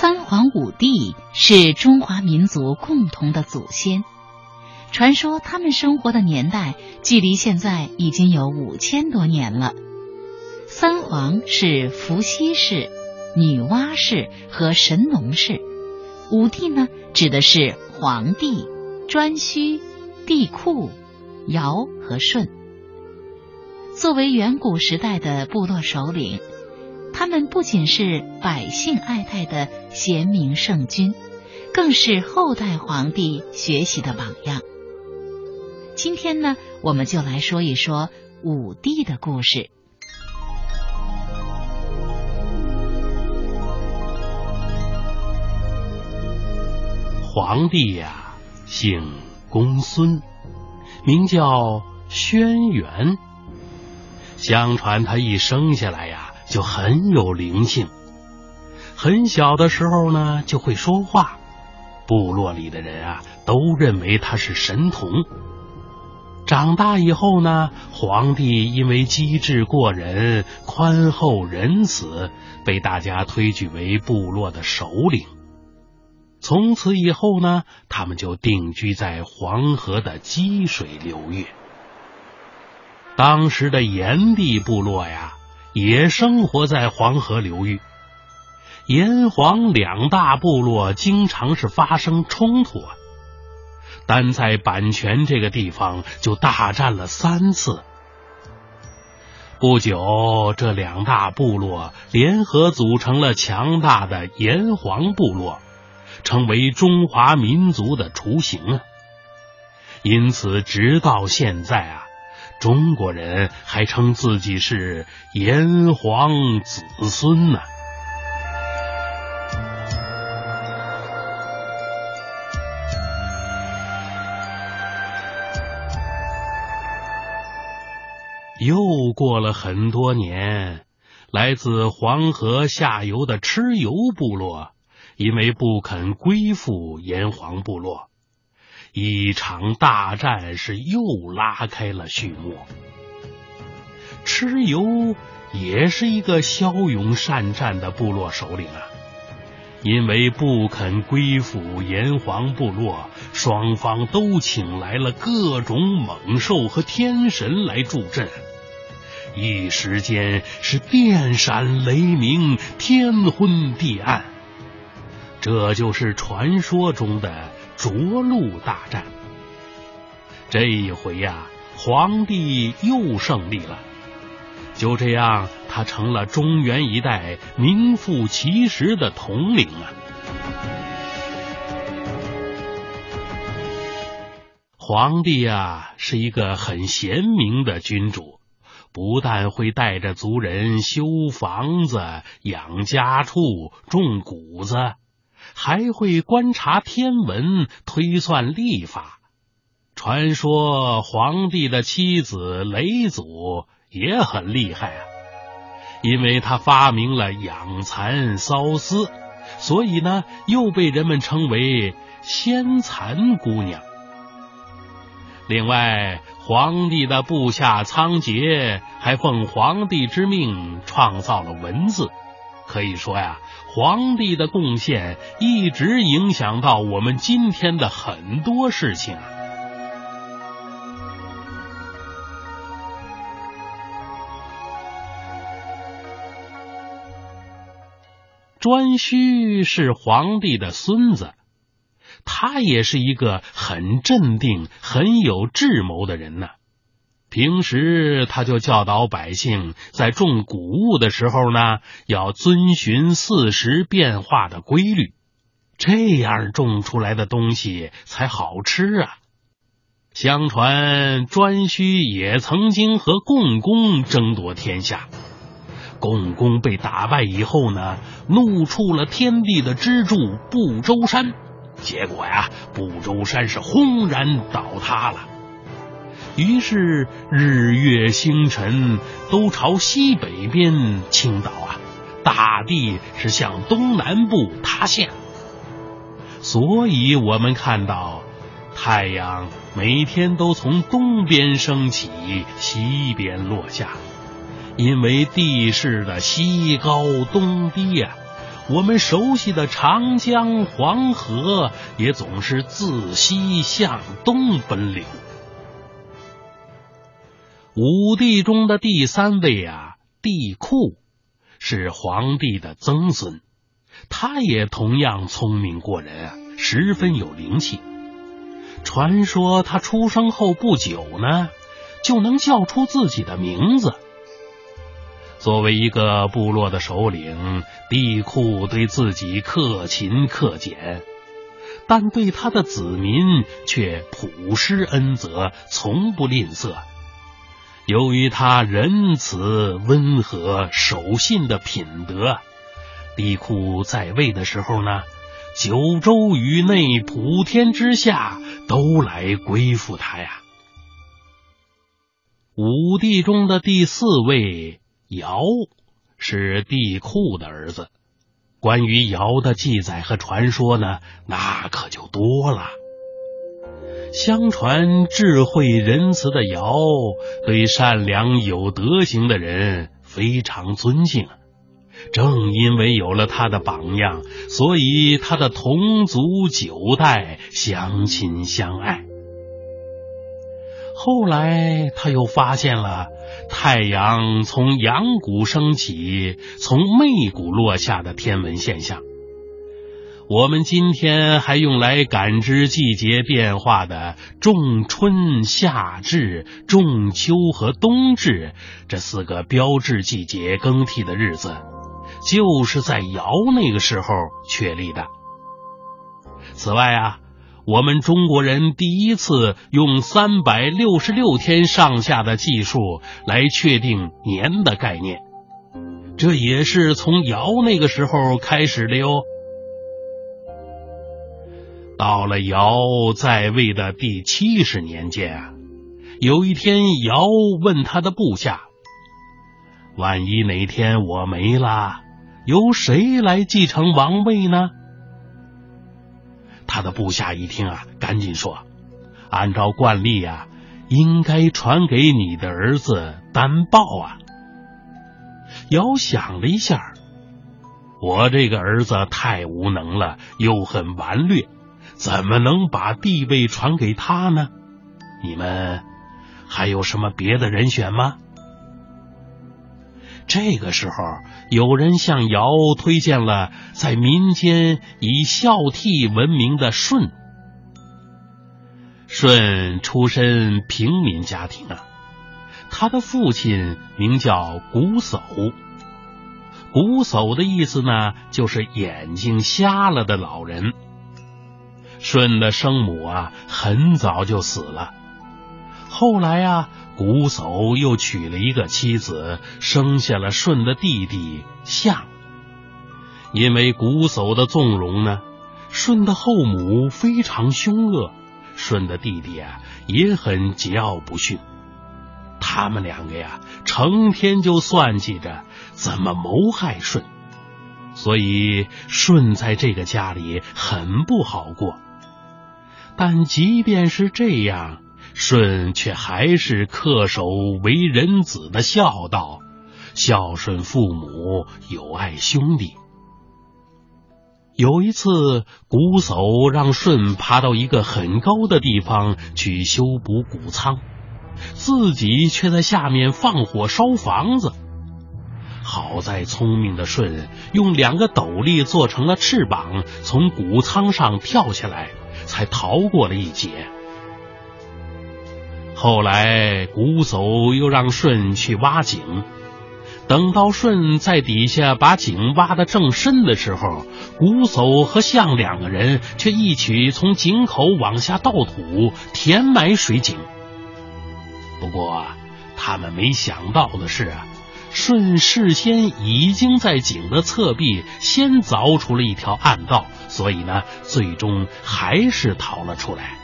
三皇五帝是中华民族共同的祖先，传说他们生活的年代距离现在已经有五千多年了。三皇是伏羲氏、女娲氏和神农氏，五帝呢指的是黄帝、颛顼、帝喾、尧和舜。作为远古时代的部落首领。他们不仅是百姓爱戴的贤明圣君，更是后代皇帝学习的榜样。今天呢，我们就来说一说武帝的故事。皇帝呀，姓公孙，名叫轩辕。相传他一生下来呀。就很有灵性，很小的时候呢就会说话，部落里的人啊都认为他是神童。长大以后呢，皇帝因为机智过人、宽厚仁慈，被大家推举为部落的首领。从此以后呢，他们就定居在黄河的积水流域。当时的炎帝部落呀。也生活在黄河流域，炎黄两大部落经常是发生冲突啊，单在阪泉这个地方就大战了三次。不久，这两大部落联合组成了强大的炎黄部落，成为中华民族的雏形啊！因此，直到现在啊。中国人还称自己是炎黄子孙呢。又过了很多年，来自黄河下游的蚩尤部落，因为不肯归附炎黄部落。一场大战是又拉开了序幕。蚩尤也是一个骁勇善战的部落首领啊，因为不肯归附炎黄部落，双方都请来了各种猛兽和天神来助阵，一时间是电闪雷鸣，天昏地暗。这就是传说中的。涿鹿大战，这一回呀，皇帝又胜利了。就这样，他成了中原一带名副其实的统领啊。皇帝呀，是一个很贤明的君主，不但会带着族人修房子、养家畜、种谷子。还会观察天文、推算历法。传说皇帝的妻子雷祖也很厉害啊，因为他发明了养蚕缫丝，所以呢又被人们称为仙蚕姑娘。另外，皇帝的部下仓颉还奉皇帝之命创造了文字，可以说呀。皇帝的贡献一直影响到我们今天的很多事情啊。颛顼是皇帝的孙子，他也是一个很镇定、很有智谋的人呢。平时他就教导百姓，在种谷物的时候呢，要遵循四时变化的规律，这样种出来的东西才好吃啊。相传颛顼也曾经和共工争夺天下，共工被打败以后呢，怒触了天地的支柱不周山，结果呀，不周山是轰然倒塌了。于是日月星辰都朝西北边倾倒啊，大地是向东南部塌陷。所以我们看到太阳每天都从东边升起，西边落下，因为地势的西高东低呀，我们熟悉的长江、黄河也总是自西向东奔流。五帝中的第三位啊，帝喾是皇帝的曾孙，他也同样聪明过人啊，十分有灵气。传说他出生后不久呢，就能叫出自己的名字。作为一个部落的首领，帝喾对自己克勤克俭，但对他的子民却普施恩泽，从不吝啬。由于他仁慈、温和、守信的品德，帝喾在位的时候呢，九州于内、普天之下都来归附他呀。五帝中的第四位。尧是帝喾的儿子，关于尧的记载和传说呢，那可就多了。相传智慧仁慈的尧对善良有德行的人非常尊敬，正因为有了他的榜样，所以他的同族九代相亲相爱。后来他又发现了。太阳从阳谷升起，从媚谷落下的天文现象，我们今天还用来感知季节变化的仲春、夏至、仲秋和冬至这四个标志季节更替的日子，就是在尧那个时候确立的。此外啊。我们中国人第一次用三百六十六天上下的计数来确定年的概念，这也是从尧那个时候开始的哟。到了尧在位的第七十年间啊，有一天，尧问他的部下：“万一哪天我没了，由谁来继承王位呢？”他的部下一听啊，赶紧说：“按照惯例啊，应该传给你的儿子丹豹啊。”尧想了一下，我这个儿子太无能了，又很顽劣，怎么能把地位传给他呢？你们还有什么别的人选吗？这个时候，有人向尧推荐了在民间以孝悌闻名的舜。舜出身平民家庭啊，他的父亲名叫瞽叟。瞽叟的意思呢，就是眼睛瞎了的老人。舜的生母啊，很早就死了。后来啊。瞽叟又娶了一个妻子，生下了舜的弟弟象。因为瞽叟的纵容呢，舜的后母非常凶恶，舜的弟弟啊也很桀骜不驯。他们两个呀，成天就算计着怎么谋害舜，所以舜在这个家里很不好过。但即便是这样。舜却还是恪守为人子的孝道，孝顺父母，友爱兄弟。有一次，瞽叟让舜爬到一个很高的地方去修补谷仓，自己却在下面放火烧房子。好在聪明的舜用两个斗笠做成了翅膀，从谷仓上跳下来，才逃过了一劫。后来，瞽叟又让舜去挖井。等到舜在底下把井挖得正深的时候，瞽叟和象两个人却一起从井口往下倒土，填埋水井。不过，他们没想到的是，舜事先已经在井的侧壁先凿出了一条暗道，所以呢，最终还是逃了出来。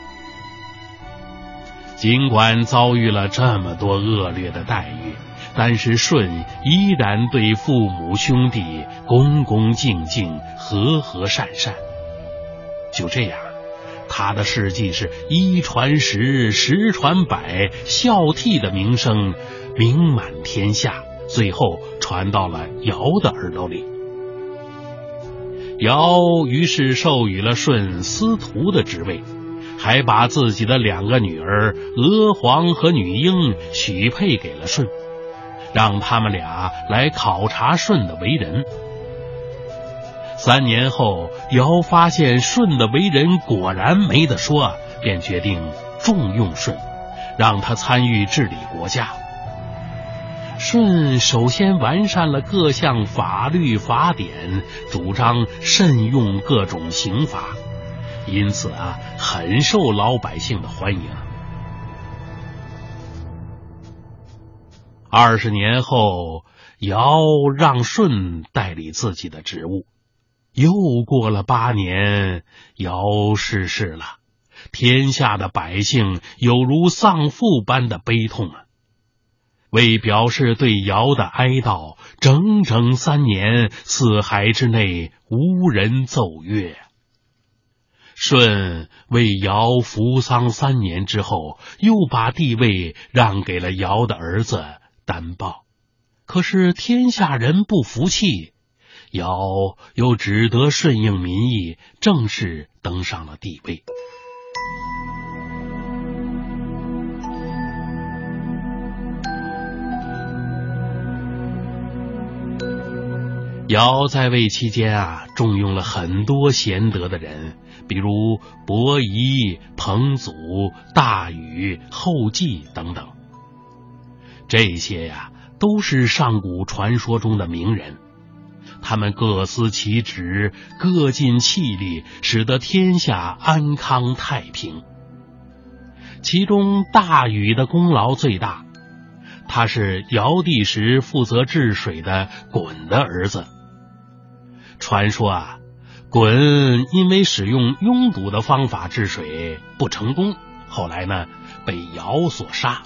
尽管遭遇了这么多恶劣的待遇，但是舜依然对父母兄弟恭恭敬敬、和和善善。就这样，他的事迹是一传十，十传百，孝悌的名声名满天下，最后传到了尧的耳朵里。尧于是授予了舜司徒的职位，还把自己的两个女儿娥皇和女英许配给了舜，让他们俩来考察舜的为人。三年后，尧发现舜的为人果然没得说，便决定重用舜，让他参与治理国家。舜首先完善了各项法律法典，主张慎用各种刑罚，因此啊，很受老百姓的欢迎。二十年后，尧让舜代理自己的职务。又过了八年，尧逝世了，天下的百姓有如丧父般的悲痛啊。为表示对尧的哀悼，整整三年，四海之内无人奏乐。舜为尧服丧三年之后，又把帝位让给了尧的儿子丹豹。可是天下人不服气，尧又只得顺应民意，正式登上了帝位。尧在位期间啊，重用了很多贤德的人，比如伯夷、彭祖、大禹、后稷等等。这些呀，都是上古传说中的名人，他们各司其职，各尽气力，使得天下安康太平。其中，大禹的功劳最大，他是尧帝时负责治水的鲧的儿子。传说啊，鲧因为使用拥堵的方法治水不成功，后来呢被尧所杀。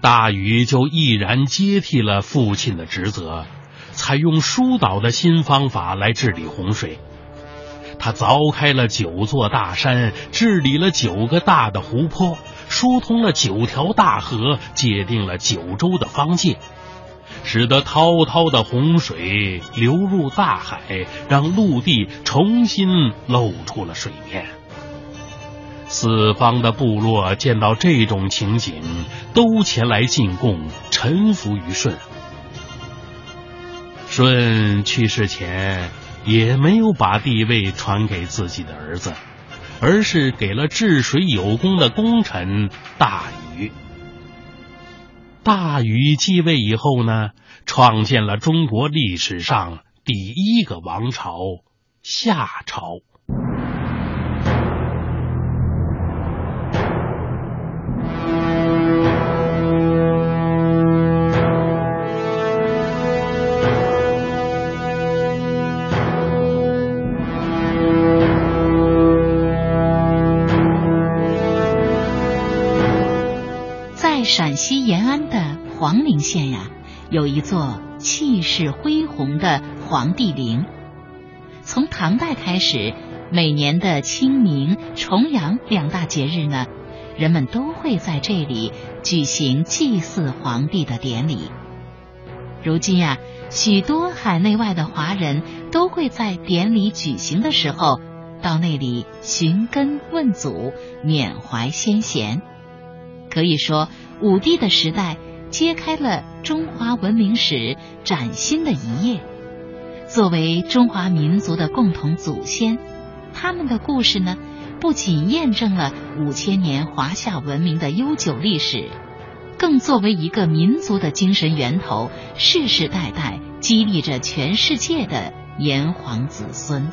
大禹就毅然接替了父亲的职责，采用疏导的新方法来治理洪水。他凿开了九座大山，治理了九个大的湖泊，疏通了九条大河，界定了九州的方界。使得滔滔的洪水流入大海，让陆地重新露出了水面。四方的部落见到这种情景，都前来进贡，臣服于舜。舜去世前也没有把帝位传给自己的儿子，而是给了治水有功的功臣大禹。大禹继位以后呢，创建了中国历史上第一个王朝——夏朝。黄陵县呀，有一座气势恢宏的皇帝陵。从唐代开始，每年的清明、重阳两大节日呢，人们都会在这里举行祭祀皇帝的典礼。如今呀，许多海内外的华人都会在典礼举行的时候，到那里寻根问祖，缅怀先贤。可以说。武帝的时代揭开了中华文明史崭新的一页。作为中华民族的共同祖先，他们的故事呢，不仅验证了五千年华夏文明的悠久历史，更作为一个民族的精神源头，世世代代激励着全世界的炎黄子孙。